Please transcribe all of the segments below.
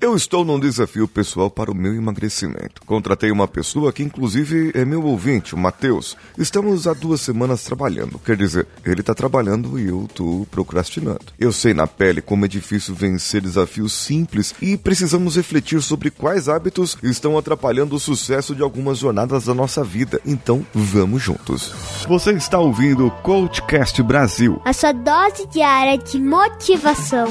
Eu estou num desafio pessoal para o meu emagrecimento. Contratei uma pessoa que, inclusive, é meu ouvinte, o Matheus. Estamos há duas semanas trabalhando. Quer dizer, ele está trabalhando e eu estou procrastinando. Eu sei na pele como é difícil vencer desafios simples e precisamos refletir sobre quais hábitos estão atrapalhando o sucesso de algumas jornadas da nossa vida. Então, vamos juntos. Você está ouvindo o Coachcast Brasil. A sua dose diária de motivação.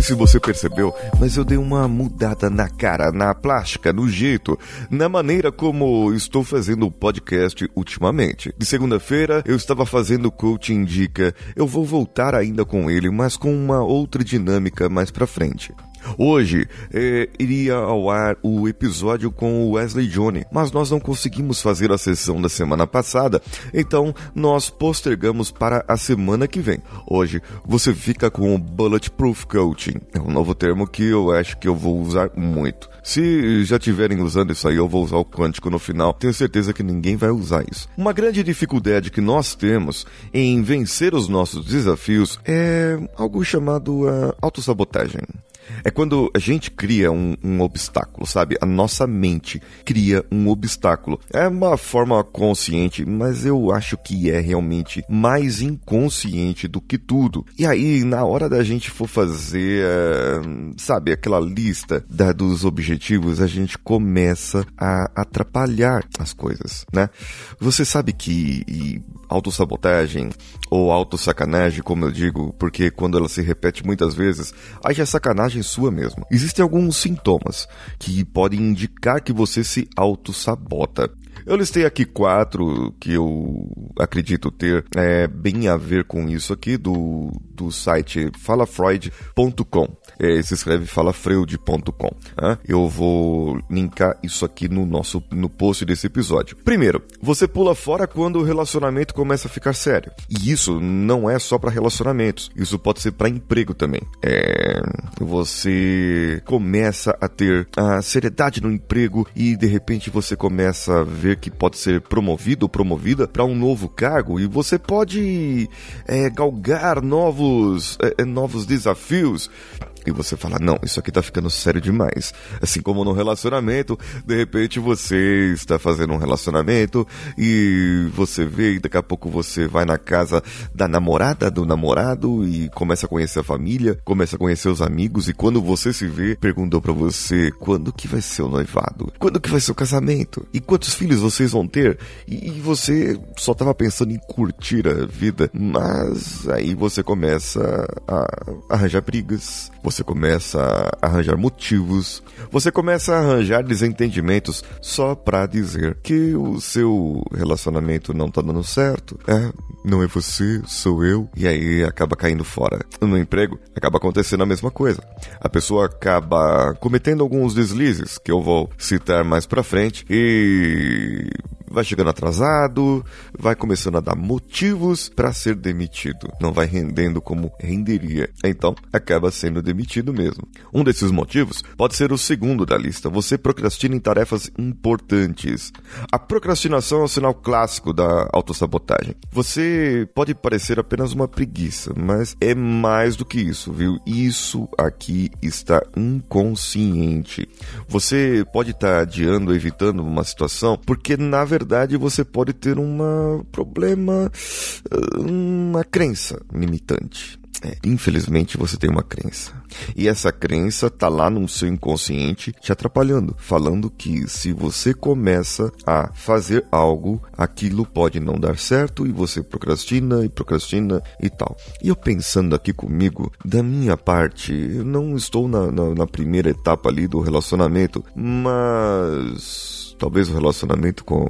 Sei se você percebeu, mas eu dei uma mudada na cara, na plástica, no jeito, na maneira como estou fazendo o podcast ultimamente. De segunda-feira eu estava fazendo Coaching Indica. Eu vou voltar ainda com ele, mas com uma outra dinâmica mais pra frente. Hoje é, iria ao ar o episódio com o Wesley Johnny, mas nós não conseguimos fazer a sessão da semana passada, então nós postergamos para a semana que vem. Hoje você fica com o Bulletproof Coaching, é um novo termo que eu acho que eu vou usar muito. Se já tiverem usando isso aí, eu vou usar o quântico no final. Tenho certeza que ninguém vai usar isso. Uma grande dificuldade que nós temos em vencer os nossos desafios é algo chamado uh, autossabotagem. É quando a gente cria um, um, obstáculo, sabe? A nossa mente cria um obstáculo. É uma forma consciente, mas eu acho que é realmente mais inconsciente do que tudo. E aí, na hora da gente for fazer, eh, sabe, aquela lista da, dos objetivos, a gente começa a atrapalhar as coisas, né? Você sabe que autossabotagem ou autossacanagem, como eu digo, porque quando ela se repete muitas vezes, aí já é sacanagem sua mesmo. Existem alguns sintomas que podem indicar que você se autossabota. Eu listei aqui quatro que eu acredito ter é, bem a ver com isso aqui do, do site falafreud.com. É, se escreve falafreud.com. Né? Eu vou linkar isso aqui no nosso no post desse episódio. Primeiro, você pula fora quando o relacionamento começa a ficar sério. E isso não é só para relacionamentos. Isso pode ser para emprego também. É, você começa a ter a seriedade no emprego e de repente você começa a ver que pode ser promovido ou promovida para um novo cargo e você pode é, galgar novos, é, novos desafios e você fala, não, isso aqui tá ficando sério demais. Assim como no relacionamento, de repente você está fazendo um relacionamento e você vê e daqui a pouco você vai na casa da namorada, do namorado e começa a conhecer a família, começa a conhecer os amigos e quando você se vê, perguntou para você quando que vai ser o noivado? Quando que vai ser o casamento? E quantos filhos vocês vão ter? E você só tava pensando em curtir a vida, mas aí você começa a arranjar brigas, você começa a arranjar motivos, você começa a arranjar desentendimentos só para dizer que o seu relacionamento não tá dando certo. É, não é você, sou eu. E aí acaba caindo fora. No emprego, acaba acontecendo a mesma coisa. A pessoa acaba cometendo alguns deslizes que eu vou citar mais pra frente e vai chegando atrasado, vai começando a dar motivos para ser demitido. Não vai rendendo como renderia. Então, acaba sendo demitido mesmo. Um desses motivos pode ser o segundo da lista. Você procrastina em tarefas importantes. A procrastinação é o sinal clássico da autossabotagem. Você pode parecer apenas uma preguiça, mas é mais do que isso, viu? Isso aqui está inconsciente. Você pode estar tá adiando, evitando uma situação, porque na verdade verdade você pode ter um problema, uma crença limitante. É, infelizmente você tem uma crença. E essa crença tá lá no seu inconsciente te atrapalhando, falando que se você começa a fazer algo, aquilo pode não dar certo e você procrastina e procrastina e tal. E eu pensando aqui comigo, da minha parte, eu não estou na, na, na primeira etapa ali do relacionamento, mas talvez o relacionamento com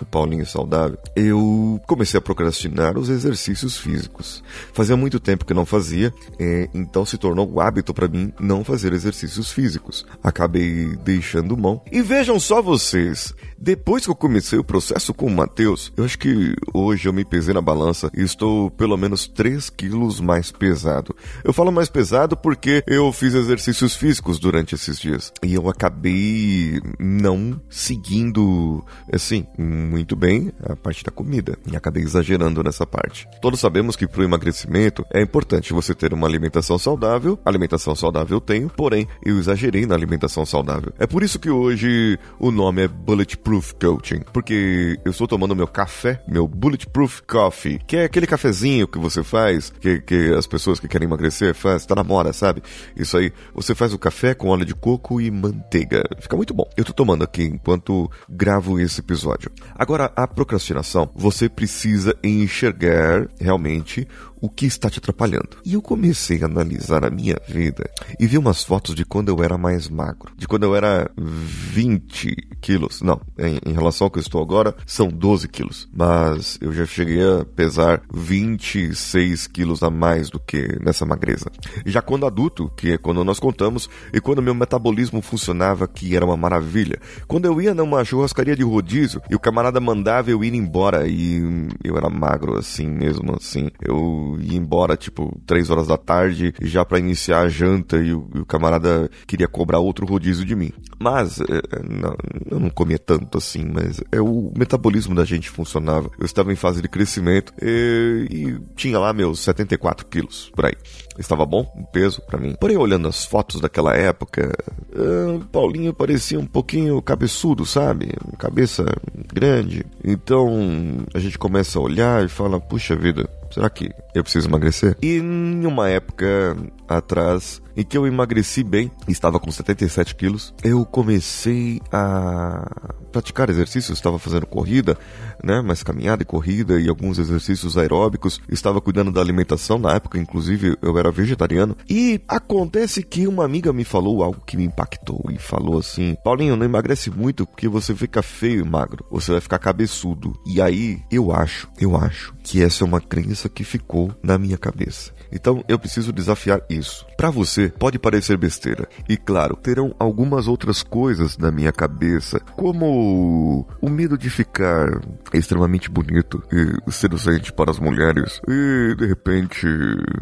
o Paulinho saudável, eu comecei a procrastinar os exercícios físicos. Fazia muito tempo que não fazia, é, então se tornou um hábito para mim não fazer exercícios físicos. Acabei deixando mão. E vejam só vocês, depois que eu comecei o processo com o Matheus, eu acho que hoje eu me pesei na balança e estou pelo menos 3 quilos mais pesado. Eu falo mais pesado porque eu fiz exercícios físicos durante esses dias e eu acabei não seguindo, assim, muito bem a parte da comida e acabei exagerando nessa parte. Todos sabemos que para o emagrecimento é importante você ter uma alimentação saudável. Alimentação saudável eu tenho, porém eu exagerei na alimentação saudável. É por isso que hoje o nome é Bulletproof Bulletproof Coaching, porque eu estou tomando meu café, meu Bulletproof Coffee, que é aquele cafezinho que você faz, que, que as pessoas que querem emagrecer faz, tá na moda, sabe? Isso aí, você faz o café com óleo de coco e manteiga. Fica muito bom. Eu tô tomando aqui enquanto gravo esse episódio. Agora, a procrastinação, você precisa enxergar realmente o que está te atrapalhando. E eu comecei a analisar a minha vida e vi umas fotos de quando eu era mais magro. De quando eu era 20 quilos. Não, em, em relação ao que eu estou agora, são 12 quilos. Mas eu já cheguei a pesar 26 quilos a mais do que nessa magreza. Já quando adulto, que é quando nós contamos, e quando meu metabolismo funcionava, que era uma maravilha. Quando eu ia numa churrascaria de rodízio e o camarada mandava eu ir embora e eu era magro assim mesmo, assim. Eu ia embora, tipo, três horas da tarde, já para iniciar a janta, e o, e o, camarada queria cobrar outro rodízio de mim. Mas, é, é, não, eu não comia tanto assim, mas é o metabolismo da gente funcionava. Eu estava em fase de crescimento e, e tinha lá meus 74 quilos, por aí. Estava bom, um peso para mim. Porém, olhando as fotos daquela época, uh, Paulinho parecia um pouquinho cabeçudo, sabe? Cabeça grande. Então, a gente começa a olhar e fala, puxa vida, será que eu preciso emagrecer? E em uma época atrás, em que eu emagreci bem, estava com 77 quilos, eu comecei a praticar exercícios, estava fazendo corrida, né, mais caminhada e corrida e alguns exercícios aeróbicos, estava cuidando da alimentação, na época inclusive eu era vegetariano, e acontece que uma amiga me falou algo que me impactou e falou assim: "Paulinho, não emagrece muito porque você fica feio e magro, você vai ficar cabeçudo". E aí eu acho, eu acho que essa é uma crença que ficou na minha cabeça. Então eu preciso desafiar isso. Para você pode parecer besteira. E claro, terão algumas outras coisas na minha cabeça, como o medo de ficar extremamente bonito e seduzente para as mulheres e de repente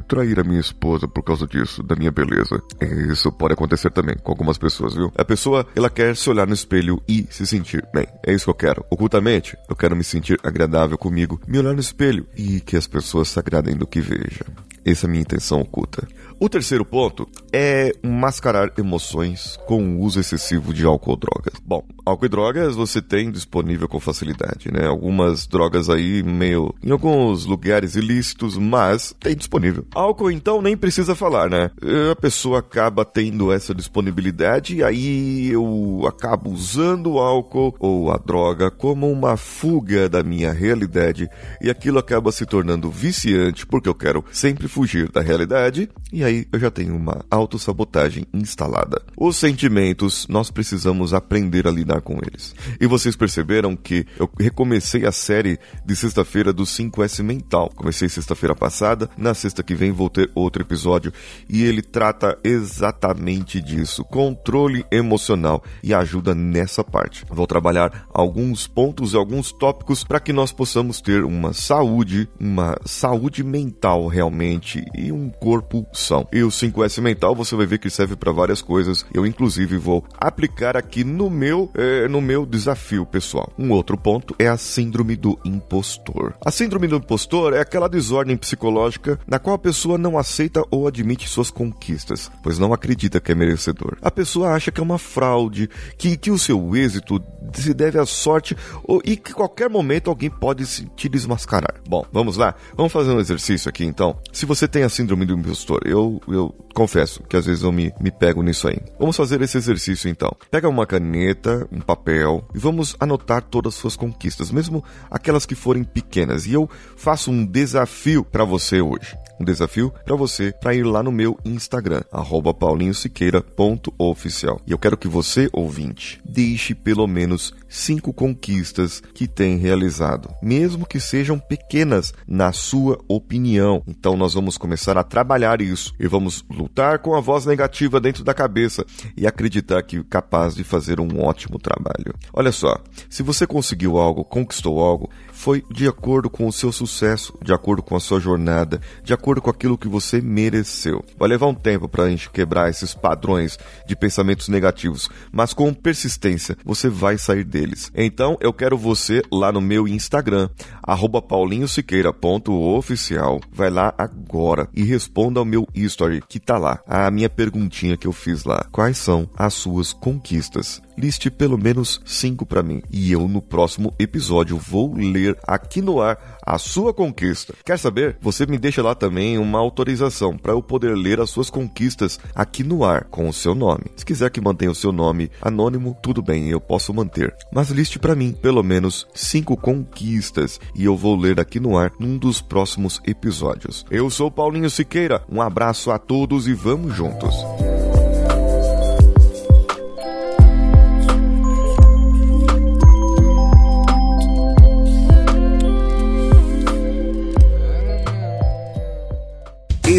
trair a minha esposa por causa disso, da minha beleza. Isso pode acontecer também com algumas pessoas, viu? A pessoa, ela quer se olhar no espelho e se sentir bem. É isso que eu quero. Ocultamente, eu quero me sentir agradável comigo, me olhar no espelho e que as pessoas se agradem do que veja. Essa é a minha intenção oculta. O terceiro ponto é mascarar emoções com o uso excessivo de álcool ou drogas. Bom, álcool e drogas você tem disponível com facilidade, né? Algumas drogas aí meio em alguns lugares ilícitos, mas tem disponível. Álcool então nem precisa falar, né? A pessoa acaba tendo essa disponibilidade e aí eu acabo usando o álcool ou a droga como uma fuga da minha realidade e aquilo acaba se tornando viciante porque eu quero sempre fugir da realidade e aí aí eu já tenho uma autossabotagem instalada. Os sentimentos, nós precisamos aprender a lidar com eles. E vocês perceberam que eu recomecei a série de sexta-feira do 5S Mental. Comecei sexta-feira passada, na sexta que vem vou ter outro episódio e ele trata exatamente disso, controle emocional e ajuda nessa parte. Vou trabalhar alguns pontos e alguns tópicos para que nós possamos ter uma saúde, uma saúde mental realmente e um corpo são. E o 5S mental você vai ver que serve para várias coisas. Eu inclusive vou aplicar aqui no meu é, no meu desafio pessoal. Um outro ponto é a síndrome do impostor. A síndrome do impostor é aquela desordem psicológica na qual a pessoa não aceita ou admite suas conquistas, pois não acredita que é merecedor. A pessoa acha que é uma fraude, que, que o seu êxito se deve à sorte ou, e que qualquer momento alguém pode se, te desmascarar. Bom, vamos lá? Vamos fazer um exercício aqui então. Se você tem a síndrome do impostor, eu eu, confesso que às vezes eu me, me pego nisso aí. Vamos fazer esse exercício então. Pega uma caneta, um papel e vamos anotar todas as suas conquistas, mesmo aquelas que forem pequenas. E eu faço um desafio para você hoje. Um desafio para você para ir lá no meu Instagram, paulinhosiqueira.oficial. E eu quero que você, ouvinte, deixe pelo menos cinco conquistas que tem realizado, mesmo que sejam pequenas na sua opinião. Então nós vamos começar a trabalhar isso e vamos lutar com a voz negativa dentro da cabeça e acreditar que é capaz de fazer um ótimo trabalho. Olha só, se você conseguiu algo, conquistou algo, foi de acordo com o seu sucesso, de acordo com a sua jornada, de acordo com aquilo que você mereceu. Vai levar um tempo para a gente quebrar esses padrões de pensamentos negativos, mas com persistência você vai sair deles. Então eu quero você lá no meu Instagram, paulinhosiqueira.oficial. Vai lá agora e responda ao meu history que tá lá, a minha perguntinha que eu fiz lá. Quais são as suas conquistas? Liste pelo menos cinco para mim e eu no próximo episódio vou ler aqui no ar a sua conquista. Quer saber? Você me deixa lá também uma autorização para eu poder ler as suas conquistas aqui no ar com o seu nome. Se quiser que mantenha o seu nome anônimo, tudo bem, eu posso manter. Mas liste para mim pelo menos cinco conquistas e eu vou ler aqui no ar num dos próximos episódios. Eu sou Paulinho Siqueira. Um abraço a todos e vamos juntos.